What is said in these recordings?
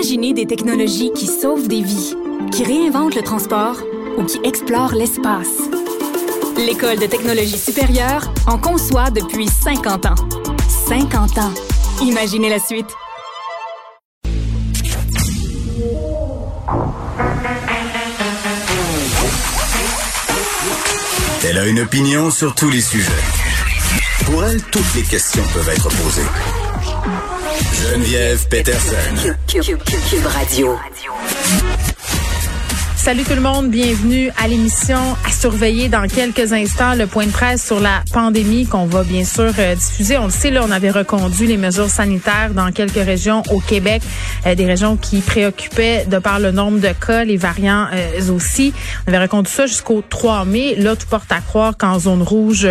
Imaginez des technologies qui sauvent des vies, qui réinventent le transport ou qui explorent l'espace. L'École de technologie supérieure en conçoit depuis 50 ans. 50 ans. Imaginez la suite. Elle a une opinion sur tous les sujets. Pour elle, toutes les questions peuvent être posées. Geneviève Peterson. Cube Radio. Salut tout le monde, bienvenue à l'émission à surveiller dans quelques instants le point de presse sur la pandémie qu'on va bien sûr euh, diffuser. On le sait, là, on avait reconduit les mesures sanitaires dans quelques régions au Québec, euh, des régions qui préoccupaient de par le nombre de cas, les variants euh, aussi. On avait reconduit ça jusqu'au 3 mai. Là, tout porte à croire qu'en zone rouge,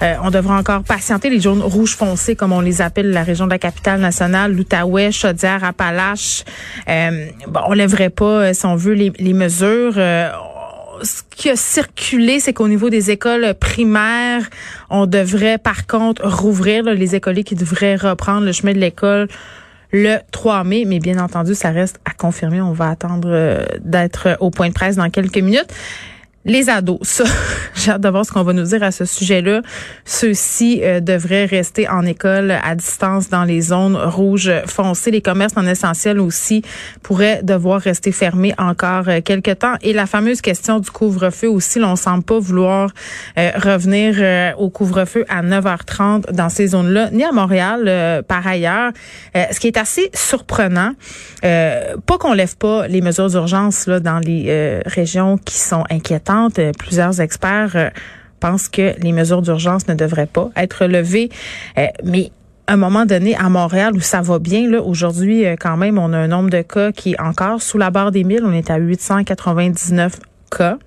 on devra encore patienter. Les zones rouges foncées, comme on les appelle, la région de la capitale nationale, l'Outaouais, Chaudière, Appalaches. on lèverait pas, si on veut, les mesures euh, ce qui a circulé, c'est qu'au niveau des écoles primaires, on devrait par contre rouvrir les écoliers qui devraient reprendre le chemin de l'école le 3 mai, mais bien entendu, ça reste à confirmer. On va attendre euh, d'être au point de presse dans quelques minutes. Les ados, ça, j'ai hâte de voir ce qu'on va nous dire à ce sujet-là. Ceux-ci euh, devraient rester en école à distance dans les zones rouges foncées. Les commerces non essentiels aussi pourraient devoir rester fermés encore euh, quelques temps. Et la fameuse question du couvre-feu aussi, l'on semble pas vouloir euh, revenir au couvre-feu à 9h30 dans ces zones-là, ni à Montréal par ailleurs. ce qui est assez surprenant, pas qu'on lève pas les mesures d'urgence là dans les régions qui sont inquiétantes euh, plusieurs experts euh, pensent que les mesures d'urgence ne devraient pas être levées. Euh, mais à un moment donné, à Montréal, où ça va bien, là, aujourd'hui, quand même, on a un nombre de cas qui est encore sous la barre des 1000. On est à 899 cas.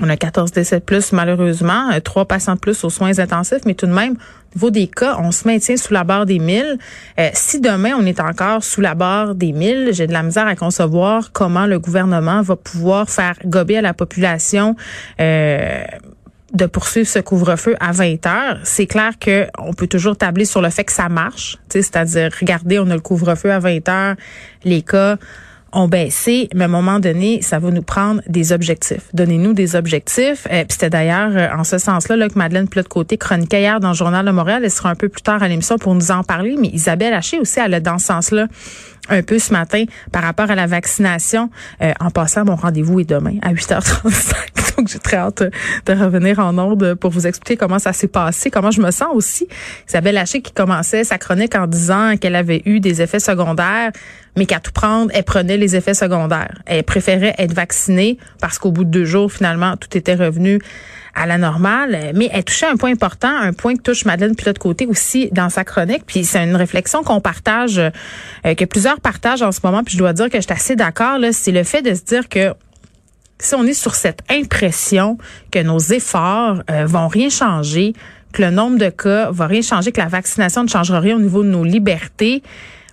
On a 14 décès de plus, malheureusement, trois patients de plus aux soins intensifs, mais tout de même, au niveau des cas, on se maintient sous la barre des 1000. Euh, si demain, on est encore sous la barre des 1000, j'ai de la misère à concevoir comment le gouvernement va pouvoir faire gober à la population euh, de poursuivre ce couvre-feu à 20 heures. C'est clair que on peut toujours tabler sur le fait que ça marche, c'est-à-dire, regardez, on a le couvre-feu à 20 heures, les cas ont baissé, mais à un moment donné, ça va nous prendre des objectifs. Donnez-nous des objectifs. Euh, puis c'était d'ailleurs euh, en ce sens-là là, que Madeleine Plot-Côté chroniquait hier dans le Journal de Montréal. Elle sera un peu plus tard à l'émission pour nous en parler, mais Isabelle Haché aussi, elle a dans ce sens-là un peu ce matin par rapport à la vaccination. Euh, en passant, mon rendez-vous est demain à 8h35. Donc, j'ai très hâte de revenir en ordre pour vous expliquer comment ça s'est passé, comment je me sens aussi. Isabelle Haché qui commençait sa chronique en disant qu'elle avait eu des effets secondaires, mais qu'à tout prendre, elle prenait les effets secondaires. Elle préférait être vaccinée parce qu'au bout de deux jours, finalement, tout était revenu à la normale. Mais elle touchait un point important, un point que touche Madeleine puis l'autre côté aussi dans sa chronique. Puis c'est une réflexion qu'on partage, euh, que plusieurs partagent en ce moment. Puis je dois dire que je suis assez d'accord. C'est le fait de se dire que si on est sur cette impression que nos efforts euh, vont rien changer, que le nombre de cas va rien changer, que la vaccination ne changera rien au niveau de nos libertés,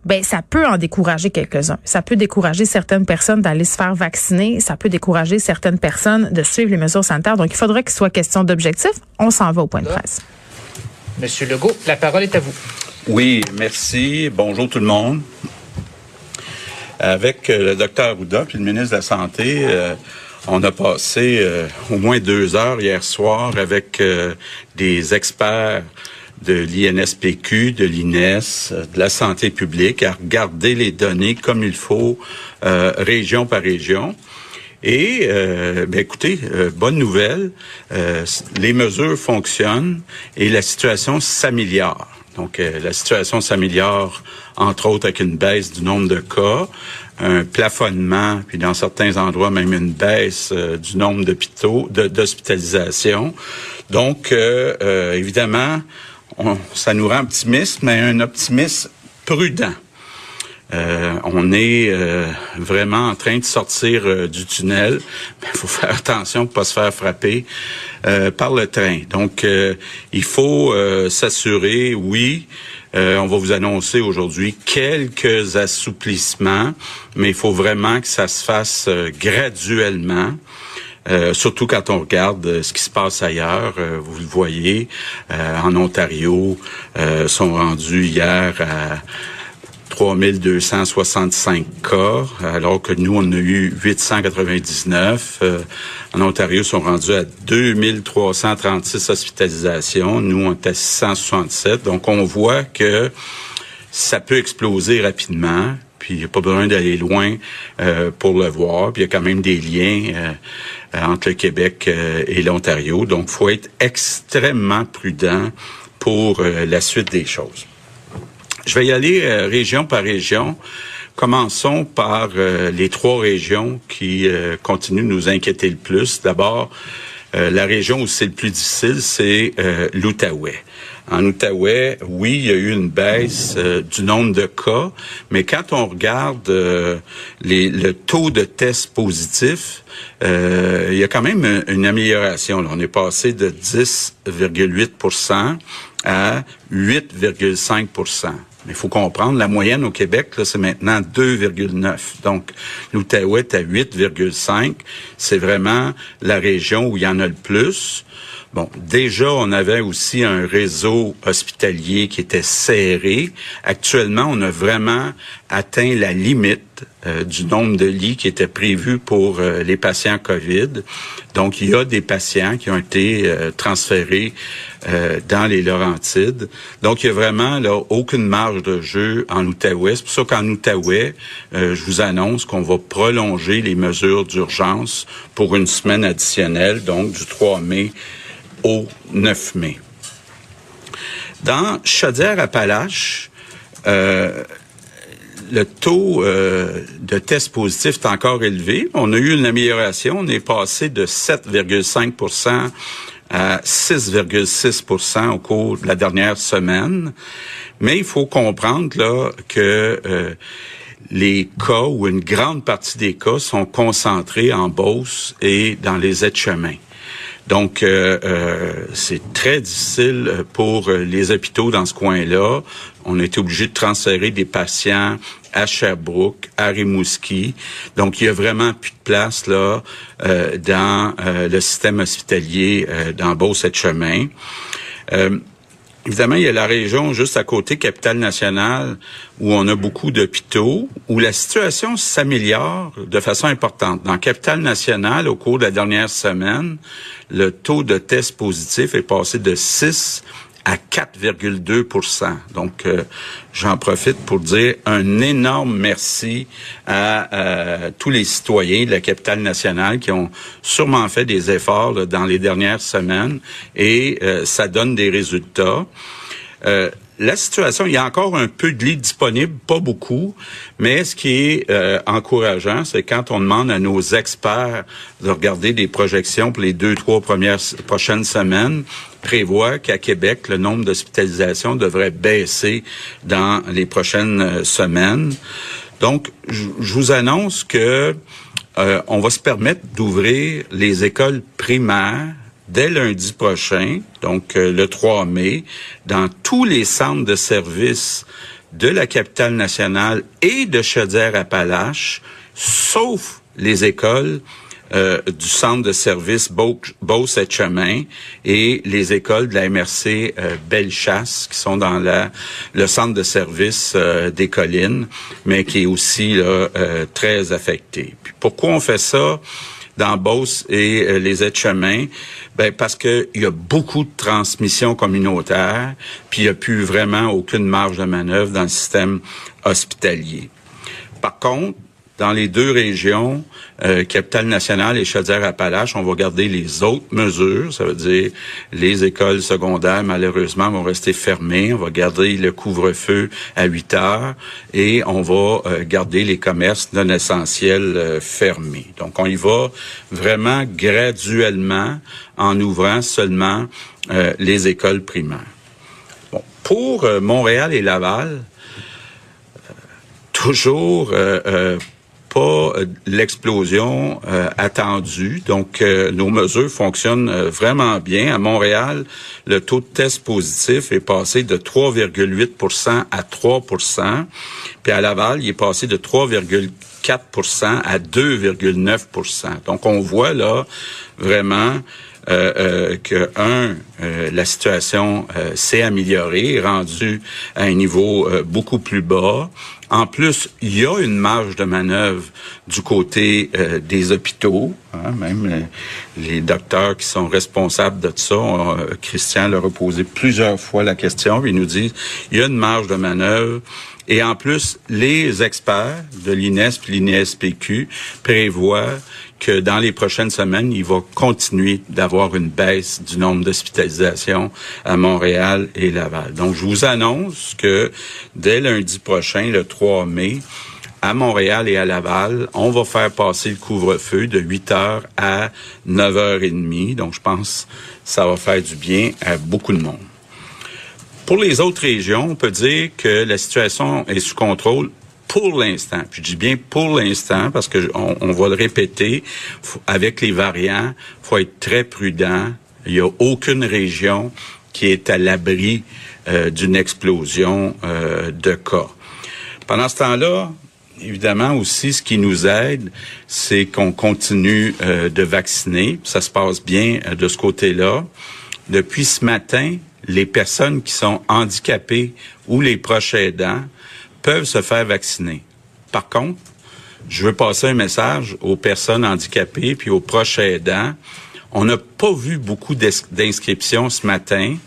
ben ça peut en décourager quelques-uns. Ça peut décourager certaines personnes d'aller se faire vacciner, ça peut décourager certaines personnes de suivre les mesures sanitaires. Donc il faudrait qu'il soit question d'objectifs. On s'en va au point de presse. Monsieur Legault, la parole est à vous. Oui, merci. Bonjour tout le monde. Avec euh, le docteur Arruda puis le ministre de la Santé, euh, on a passé euh, au moins deux heures hier soir avec des experts de l'INSPQ, de l'INES, de la santé publique, à regarder les données comme il faut, euh, région par région. Et, euh, ben écoutez, euh, bonne nouvelle, les mesures fonctionnent et la situation s'améliore. Donc, la situation s'améliore, entre autres, avec une baisse du nombre de cas, un plafonnement, puis dans certains endroits même une baisse du nombre d'hôpitaux, d'hospitalisation. Donc, évidemment, ça nous rend optimistes, mais un optimisme prudent. Euh, on est euh, vraiment en train de sortir euh, du tunnel. Il faut faire attention pour pas se faire frapper par le train. Donc, il faut s'assurer, oui, on va vous annoncer aujourd'hui quelques assouplissements, mais il faut vraiment que ça se fasse graduellement. Euh, surtout quand on regarde euh, ce qui se passe ailleurs. Euh, vous le voyez, en Ontario, sont rendus hier à 3265 cas, alors que nous, on a eu 899. Euh, en Ontario, sont rendus à 2336 hospitalisations. Nous, on est à 667. Donc, on voit que ça peut exploser rapidement. Puis, il n'y a pas besoin d'aller loin euh, pour le voir. Puis, il y a quand même des liens euh, entre le Québec et l'Ontario. Donc, faut être extrêmement prudent pour la suite des choses. Je vais y aller euh, région par région. Commençons par euh, les trois régions qui euh, continuent de nous inquiéter le plus. D'abord, la région où c'est le plus difficile, c'est l'Outaouais. En Outaouais, oui, il y a eu une baisse du nombre de cas, mais quand on regarde le taux de tests positifs, il y a quand même une, amélioration. On est passé de 10,8% à 8,5 mais il faut comprendre, la moyenne au Québec, c'est maintenant 2,9. Donc, l'Outaouais est à 8,5. C'est vraiment la région où il y en a le plus. Bon, déjà, on avait aussi un réseau hospitalier qui était serré. Actuellement, on a vraiment atteint la limite euh, du nombre de lits qui était prévu pour euh, les patients COVID. Donc, il y a des patients qui ont été euh, transférés dans les Laurentides. Donc, il y a vraiment là, aucune marge de jeu en Outaouais. C'est pour ça qu'en Outaouais, je vous annonce qu'on va prolonger les mesures d'urgence pour une semaine additionnelle, donc du 3 mai au 9 mai. Dans Chaudière-Appalaches, euh, le taux euh, de tests positifs est encore élevé. On a eu une amélioration. On est passé de 7,5% à 6,6% au cours de la dernière semaine. Mais il faut comprendre là que euh, les cas ou une grande partie des cas sont concentrés en Beauce et dans les aides-chemins. Donc, euh, euh, c'est très difficile pour les hôpitaux dans ce coin-là. On a été obligé de transférer des patients à Sherbrooke, à Rimouski. Donc, il y a vraiment plus de place là euh, dans le système hospitalier dans Beauce-et-Chemin. Évidemment, il y a la région juste à côté, Capitale-Nationale, où on a beaucoup d'hôpitaux, où la situation s'améliore de façon importante. Dans Capitale-Nationale, au cours de la dernière semaine, le taux de tests positifs est passé de 6 à 4,2% Donc, euh, j'en profite pour dire un énorme merci à euh, tous les citoyens de la capitale nationale qui ont sûrement fait des efforts dans les dernières semaines et euh, ça donne des résultats la situation, il y a encore un peu de lits disponibles, pas beaucoup, mais ce qui est euh, encourageant, c'est quand on demande à nos experts de regarder des projections pour les deux, trois premières prochaines semaines, prévoit qu'à Québec, le nombre d'hospitalisations devrait baisser dans les prochaines euh, semaines. Donc, je vous annonce que euh, on va se permettre d'ouvrir les écoles primaires dès lundi prochain, donc euh, le 3 mai, dans tous les centres de services de la capitale nationale et de Chaudière-Appalaches, sauf les écoles euh, du centre de service Beauce-et-Chemin et les écoles de la MRC euh, Bellechasse qui sont dans le centre de service des collines, mais qui est aussi très affecté. Puis pourquoi on fait ça? Dans et euh, les aides-chemins, ben parce qu'il y a beaucoup de transmission communautaire, puis il n'y a plus vraiment aucune marge de manœuvre dans le système hospitalier. Par contre, dans les deux régions, euh, Capitale-Nationale et Chaudière-Appalaches, on va garder les autres mesures. Ça veut dire les écoles secondaires, malheureusement, vont rester fermées. On va garder le couvre-feu à 8 heures et on va euh, garder les commerces non essentiels euh, fermés. Donc, on y va vraiment graduellement en ouvrant seulement euh, les écoles primaires. Bon, pour Montréal et Laval, toujours pas euh, l'explosion euh, attendue. Donc, euh, nos mesures fonctionnent vraiment bien. À Montréal, le taux de test positif est passé de 3,8% à 3% Puis à Laval, il est passé de 3,4% à 2,9% Donc, on voit là vraiment euh, que un, la situation s'est améliorée, rendue à un niveau beaucoup plus bas. En plus, il y a une marge de manœuvre du côté euh, des hôpitaux. Hein, même les, docteurs qui sont responsables de ça, euh, Christian leur a posé plusieurs fois la question. Il nous dit il y a une marge de manœuvre. Et en plus, les experts de l'INES l'INESPQ prévoient que dans les prochaines semaines, il va continuer d'avoir une baisse du nombre d'hospitalisations à Montréal et Laval. Donc, je vous annonce que dès lundi prochain, le 3 mai, à Montréal et à Laval, on va faire passer le couvre-feu de 8 heures à 9 heures et demie. Donc, je pense que ça va faire du bien à beaucoup de monde. Pour les autres régions, on peut dire que la situation est sous contrôle pour l'instant. Puis je dis bien pour l'instant parce que on, va le répéter avec les variants, faut être très prudent. Il n'y a aucune région qui est à l'abri euh, d'une explosion euh, de cas. Pendant ce temps-là, évidemment aussi, ce qui nous aide, c'est qu'on continue euh, de vacciner. Ça se passe bien de ce côté-là. Depuis ce matin, les personnes qui sont handicapées ou les proches aidants peuvent se faire vacciner. Par contre, je veux passer un message aux personnes handicapées puis aux proches aidants. On n'a pas vu beaucoup d'inscriptions ce matin.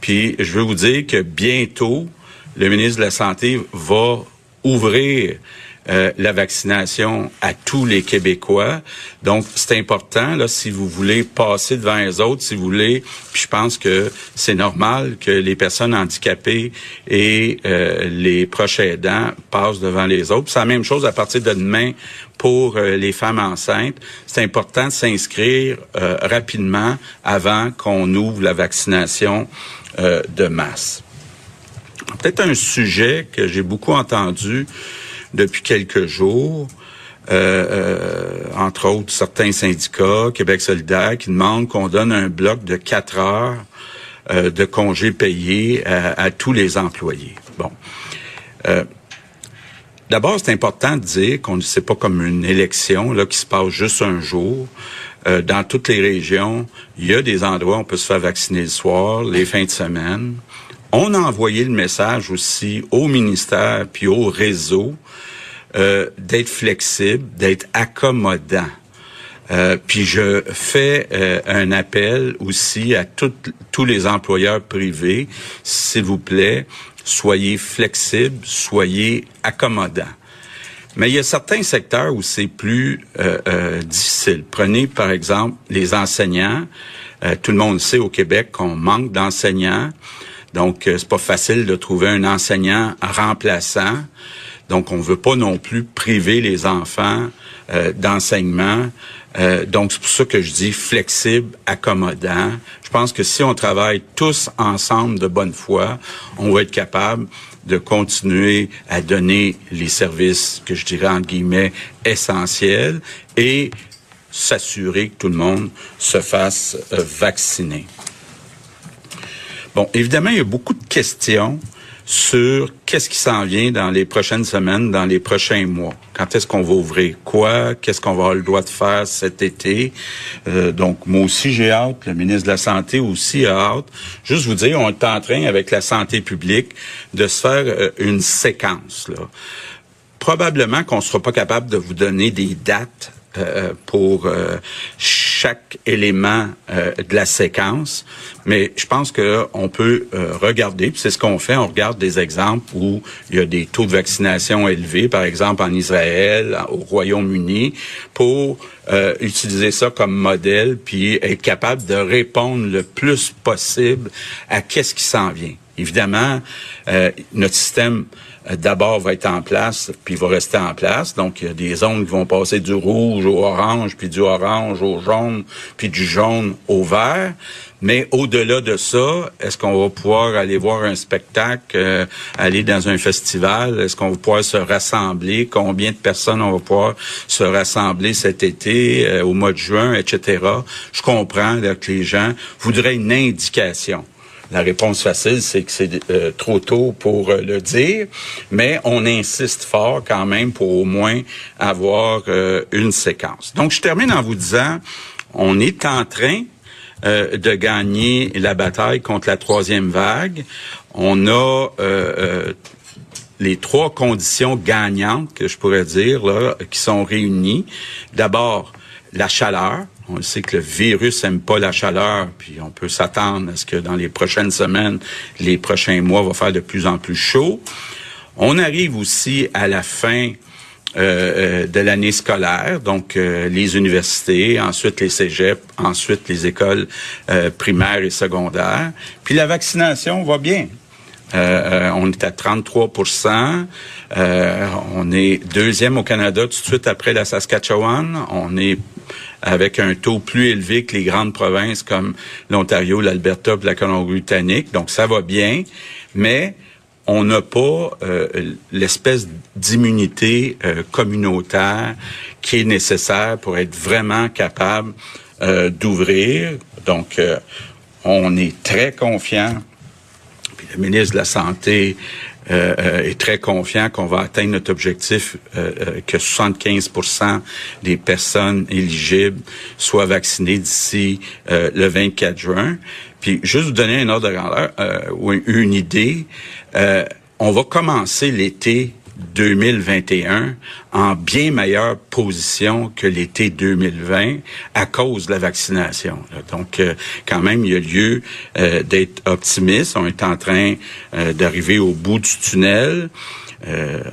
Puis je veux vous dire que bientôt, le ministre de la Santé va ouvrir euh, la vaccination à tous les Québécois. Donc, c'est important, là, si vous voulez passer devant les autres, si vous voulez, puis je pense que c'est normal que les personnes handicapées et euh, les proches aidants passent devant les autres. C'est la même chose à partir de demain pour euh, les femmes enceintes. C'est important de s'inscrire rapidement avant qu'on ouvre la vaccination de masse. Peut-être un sujet que j'ai beaucoup entendu depuis quelques jours. Euh, euh, entre autres certains syndicats, Québec solidaire, qui demandent qu'on donne un bloc de quatre heures euh, de congés payés à, tous les employés. Bon. D'abord, c'est important de dire qu'on ne sait pas comme une élection là qui se passe juste un jour. dans toutes les régions, il y a des endroits où on peut se faire vacciner le soir, les fins de semaine. On a envoyé le message aussi au ministère puis au réseau euh, d'être flexible, d'être accommodant. Euh, puis je fais euh, un appel aussi à tous les employeurs privés, s'il vous plaît, soyez flexibles, soyez accommodants. Mais il y a certains secteurs où c'est plus difficile. Prenez par exemple les enseignants. tout le monde sait au Québec qu'on manque d'enseignants. Donc, c'est pas facile de trouver un enseignant remplaçant. Donc, on veut pas non plus priver les enfants euh, d'enseignement. Euh, donc, c'est pour ça que je dis flexible, accommodant. Je pense que si on travaille tous ensemble de bonne foi, on va être capable de continuer à donner les services que je dirais entre guillemets essentiels et s'assurer que tout le monde se fasse euh, vacciner. Bon, évidemment, il y a beaucoup de questions sur qu'est-ce qui s'en vient dans les prochaines semaines, dans les prochains mois. Quand est-ce qu'on va ouvrir quoi? Qu'est-ce qu'on va avoir le droit de faire cet été? Euh, donc, moi aussi, j'ai hâte. Le ministre de la Santé aussi a hâte. Juste vous dire, on est en train, avec la santé publique, de se faire euh, une séquence. Là. Probablement qu'on ne sera pas capable de vous donner des dates euh, pour euh, chaque élément euh, de la séquence, mais je pense que on peut regarder, c'est ce qu'on fait, on regarde des exemples où il y a des taux de vaccination élevés, par exemple en Israël, au Royaume-Uni, pour utiliser ça comme modèle, puis être capable de répondre le plus possible à qu'est-ce qui s'en vient. Évidemment, notre système euh, d'abord va être en place, puis va rester en place. Donc, il y a des zones qui vont passer du rouge au orange, puis du orange au jaune, puis du jaune au vert. Mais au-delà de ça, est-ce qu'on va pouvoir aller voir un spectacle, euh, aller dans un festival? Est-ce qu'on va pouvoir se rassembler? Combien de personnes on va pouvoir se rassembler cet été, euh, au mois de juin, etc.? Je comprends que les gens voudraient une indication. La réponse facile, c'est que c'est euh, trop tôt pour euh, le dire, mais on insiste fort quand même pour au moins avoir euh, une séquence. Donc, je termine en vous disant, on est en train de gagner la bataille contre la troisième vague. On a les trois conditions gagnantes que je pourrais dire qui sont réunies. D'abord, la chaleur. On sait que le virus aime pas la chaleur, puis on peut s'attendre à ce que dans les prochaines semaines, les prochains mois, va faire de plus en plus chaud. On arrive aussi à la fin euh, euh, de l'année scolaire, donc euh, les universités, ensuite les cégeps, ensuite les écoles primaires et secondaires. Puis la vaccination va bien. on est à 33% On est deuxième au Canada tout de suite après la Saskatchewan. On est avec un taux plus élevé que les grandes provinces comme l'Ontario, l'Alberta la Colombie-Britannique. Donc ça va bien, mais on n'a pas euh, l'espèce d'immunité euh, communautaire qui est nécessaire pour être vraiment capable euh, d'ouvrir. Donc, on est très confiant. Puis le ministre de la Santé est très confiant qu'on va atteindre notre objectif que 75 des personnes éligibles soient vaccinées d'ici le 24 juin. Puis juste vous donner un ordre de grandeur ou une idée, euh, on va commencer l'été 2021 en bien meilleure position que l'été 2020 à cause de la vaccination. Donc, euh, quand même, il y a lieu euh, d'être optimiste. On est en train d'arriver au bout du tunnel.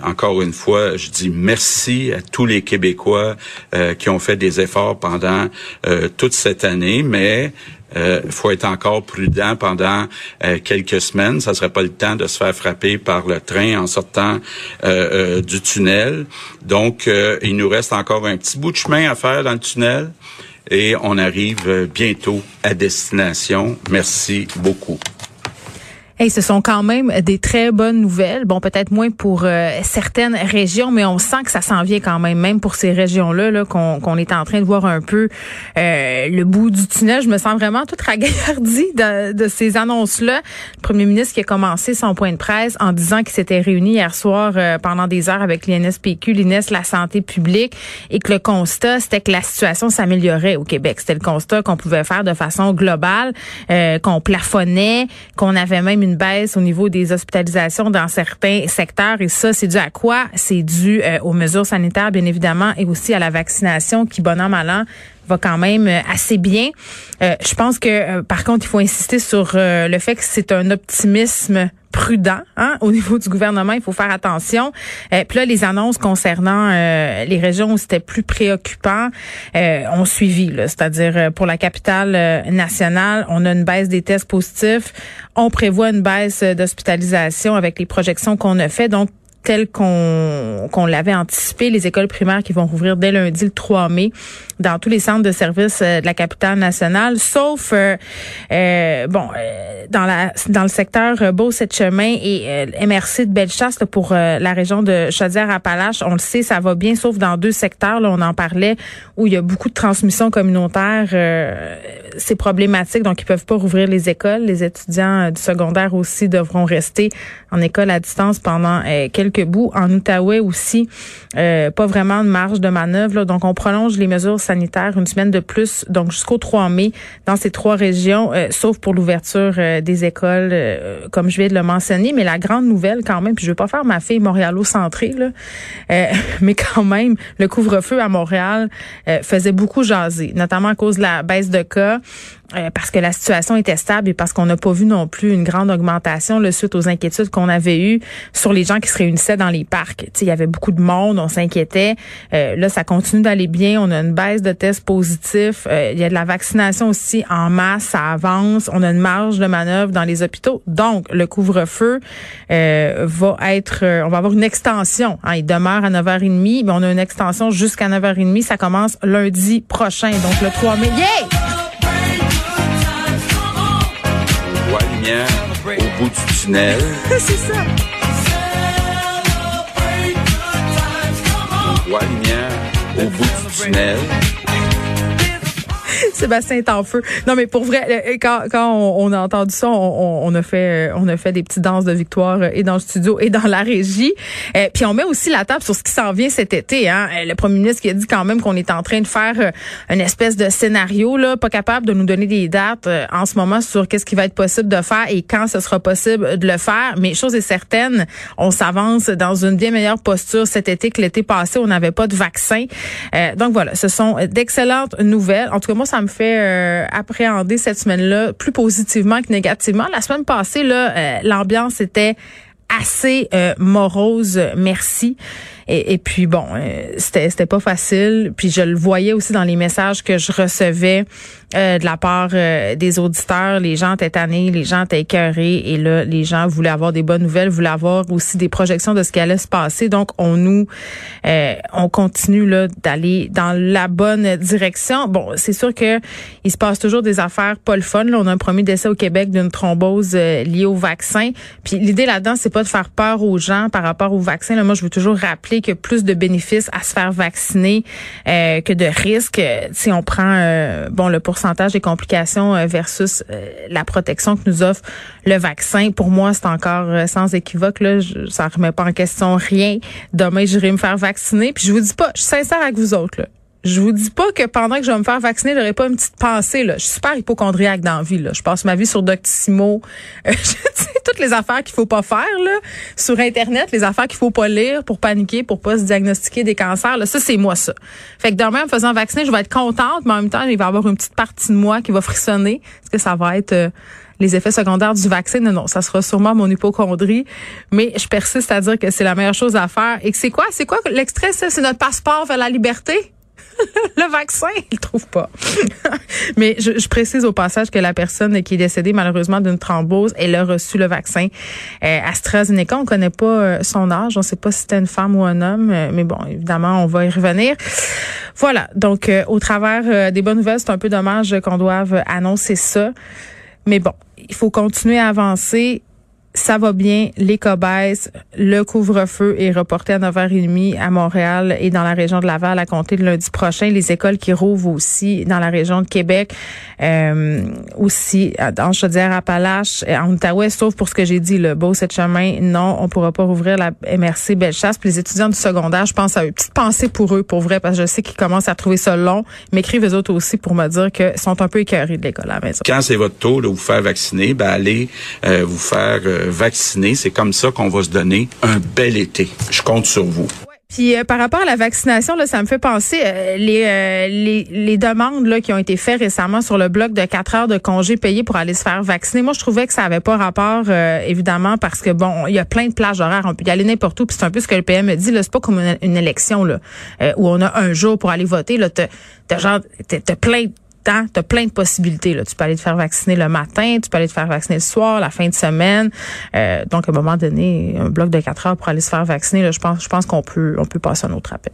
Encore une fois, je dis merci à tous les Québécois qui ont fait des efforts pendant toute cette année, mais il euh, faut être encore prudent pendant euh, quelques semaines. Ça serait pas le temps de se faire frapper par le train en sortant euh, du tunnel. Donc, il nous reste encore un petit bout de chemin à faire dans le tunnel et on arrive bientôt à destination. Merci beaucoup. Hey, ce sont quand même des très bonnes nouvelles. Bon, peut-être moins pour euh, certaines régions, mais on sent que ça s'en vient quand même, même pour ces régions-là, là, qu'on est en train de voir un peu euh, le bout du tunnel. Je me sens vraiment toute ragaillardie de, de ces annonces-là. Le premier ministre qui a commencé son point de presse en disant qu'il s'était réuni hier soir euh, pendant des heures avec l'INSPQ, l'INES, la santé publique, et que le constat, c'était que la situation s'améliorait au Québec. C'était le constat qu'on pouvait faire de façon globale, qu'on plafonnait, qu'on avait même une baisse au niveau des hospitalisations dans certains secteurs. Et ça, c'est dû à quoi? C'est dû euh, aux mesures sanitaires, bien évidemment, et aussi à la vaccination qui, bon an, mal an, va quand même euh, assez bien. Euh, je pense que, par contre, il faut insister sur le fait que c'est un optimisme prudent hein, au niveau du gouvernement. Il faut faire attention. Euh, puis là, les annonces concernant euh, les régions où c'était plus préoccupant euh, ont suivi. C'est-à-dire euh, pour la capitale nationale, on a une baisse des tests positifs. On prévoit une baisse d'hospitalisation avec les projections qu'on a fait. Donc, tel qu'on qu'on l'avait anticipé, les écoles primaires qui vont rouvrir dès lundi le 3 mai dans tous les centres de services euh, de la capitale nationale, sauf euh, euh bon euh, dans la dans le secteur beau cette chemin et MRC de Bellechasse pour la région de Chaudière-Appalaches. On le sait, ça va bien, sauf dans deux secteurs. Là, on en parlait où il y a beaucoup de transmission communautaire. c'est problématique, donc ils peuvent pas rouvrir les écoles. Les étudiants du secondaire aussi devront rester en école à distance pendant quelques En Outaouais aussi, pas vraiment de marge de manœuvre. Donc on prolonge les mesures sanitaire une semaine de plus, donc jusqu'au 3 mai dans ces trois régions, euh, sauf pour l'ouverture euh, des écoles, euh, comme je viens de le mentionner. Mais la grande nouvelle quand même, puis je veux pas faire ma fille montréalo-centrée, là, mais quand même, le couvre-feu à Montréal faisait beaucoup jaser, notamment à cause de la baisse de cas. Euh, parce que la situation était stable et parce qu'on n'a pas vu non plus une grande augmentation le suite aux inquiétudes qu'on avait eues sur les gens qui se réunissaient dans les parcs. il y avait beaucoup de monde, on s'inquiétait. Euh, là, ça continue d'aller bien. On a une baisse de tests positifs. Euh, il y a de la vaccination aussi en masse, ça avance. On a une marge de manœuvre dans les hôpitaux. Donc, le couvre-feu va être, on va avoir une extension. Hein, il demeure à 9h30, mais on a une extension jusqu'à 9h30. Ça commence lundi prochain, donc le 3 mai. Yeah! Au bout du tunnel. C'est ça. On voit lumière au bout du tunnel. Sébastien est en feu. Non, mais pour vrai, quand, quand on, a entendu ça, on, on, a fait, on a fait des petites danses de victoire et dans le studio et dans la régie. Euh, puis on met aussi la table sur ce qui s'en vient cet été. Hein. Le premier ministre qui a dit quand même qu'on est en train de faire euh, une espèce de scénario, là, pas capable de nous donner des dates euh, en ce moment sur qu'est-ce qui va être possible de faire et quand ce sera possible de le faire. Mais chose est certaine, on s'avance dans une bien meilleure posture cet été que l'été passé. On n'avait pas de vaccin. Euh, donc voilà, ce sont d'excellentes nouvelles. En tout cas, moi, ça me fait euh, appréhender cette semaine-là plus positivement que négativement. La semaine passée, là, euh, l'ambiance était assez morose, merci. Et, puis bon, euh, c'était c'était pas facile. Puis je le voyais aussi dans les messages que je recevais euh, de la part euh, des auditeurs. Les gens étaient tannés, les gens étaient écœurés. Et là, les gens voulaient avoir des bonnes nouvelles, voulaient avoir aussi des projections de ce qui allait se passer. Donc, on nous, on continue là d'aller dans la bonne direction. Bon, c'est sûr que il se passe toujours des affaires pas le fun. Là, on a un premier décès au Québec d'une thrombose liée au vaccin. Puis l'idée là-dedans, c'est pas de faire peur aux gens par rapport au vaccin. Là, moi, je veux toujours rappeler que plus de bénéfices à se faire vacciner euh, que de risques. Si on prend euh, bon le pourcentage des complications euh, versus la protection que nous offre le vaccin, pour moi c'est encore sans équivoque là. Je, ça remet pas en question rien. Demain j'irai me faire vacciner. Puis je vous dis pas, je suis sincère avec vous autres là. Je vous dis pas que pendant que je vais me faire vacciner, j'aurais pas une petite pensée. Là. Je suis super hypochondriaque dans la vie. Là. Je passe ma vie sur Doctissimo. Toutes les affaires qu'il faut pas faire là, sur Internet, les affaires qu'il faut pas lire pour paniquer, pour pas se diagnostiquer des cancers. Là. Ça, c'est moi ça. Fait que demain, en me faisant vacciner, je vais être contente, mais en même temps, il va y avoir une petite partie de moi qui va frissonner. Est-ce que ça va être... Euh, les effets secondaires du vaccin? Non, non, ça sera sûrement mon hypochondrie. Mais je persiste à dire que c'est la meilleure chose à faire. Et que c'est quoi? C'est quoi l'extrait? C'est notre passeport vers la liberté? le vaccin, il trouve pas. Mais je, précise au passage que la personne qui est décédée malheureusement d'une thrombose, elle a reçu le vaccin euh, AstraZeneca. On connaît pas euh, son âge, on sait pas si c'était une femme ou un homme, euh, mais bon, évidemment, on va y revenir. Voilà. Donc, au travers des bonnes nouvelles, c'est un peu dommage qu'on doive annoncer ça. Mais bon, il faut continuer à avancer ça va bien, les baissent, le couvre-feu est reporté à 9h30 à Montréal et dans la région de Laval à compter de lundi prochain. Les écoles qui rouvrent aussi dans la région de Québec, euh, aussi en Chaudière-Appalaches, en Outaouais, sauf pour ce que j'ai dit, le beau cette chemin, non, on pourra pas rouvrir la MRC Bellechasse. Puis les étudiants du secondaire, je pense à une petite pensée pour eux, pour vrai, parce que je sais qu'ils commencent à trouver ça long. M'écrivent eux autres aussi pour me dire que sont un peu écœurés de l'école à la maison. Quand c'est votre tour de vous faire vacciner, ben allez euh, vous faire euh, vacciner. C'est comme ça qu'on va se donner un bel été. Je compte sur vous. Puis euh, par rapport à la vaccination, là, ça me fait penser euh, les, euh, les, les demandes là qui ont été faites récemment sur le bloc de quatre heures de congés payés pour aller se faire vacciner. Moi, je trouvais que ça avait pas rapport évidemment parce que bon, il y a plein de plages horaires, on peut y aller n'importe où. Puis c'est un peu ce que le PM me dit c'est pas comme une, élection là où on a un jour pour aller voter. T'as genre t'as plein tu as plein de possibilités. Là. Tu peux aller te faire vacciner le matin, tu peux aller te faire vacciner le soir, la fin de semaine. Euh, donc, à un moment donné, un bloc de quatre heures pour aller se faire vacciner, là, je pense, je pense qu'on peut, on peut passer un autre appel.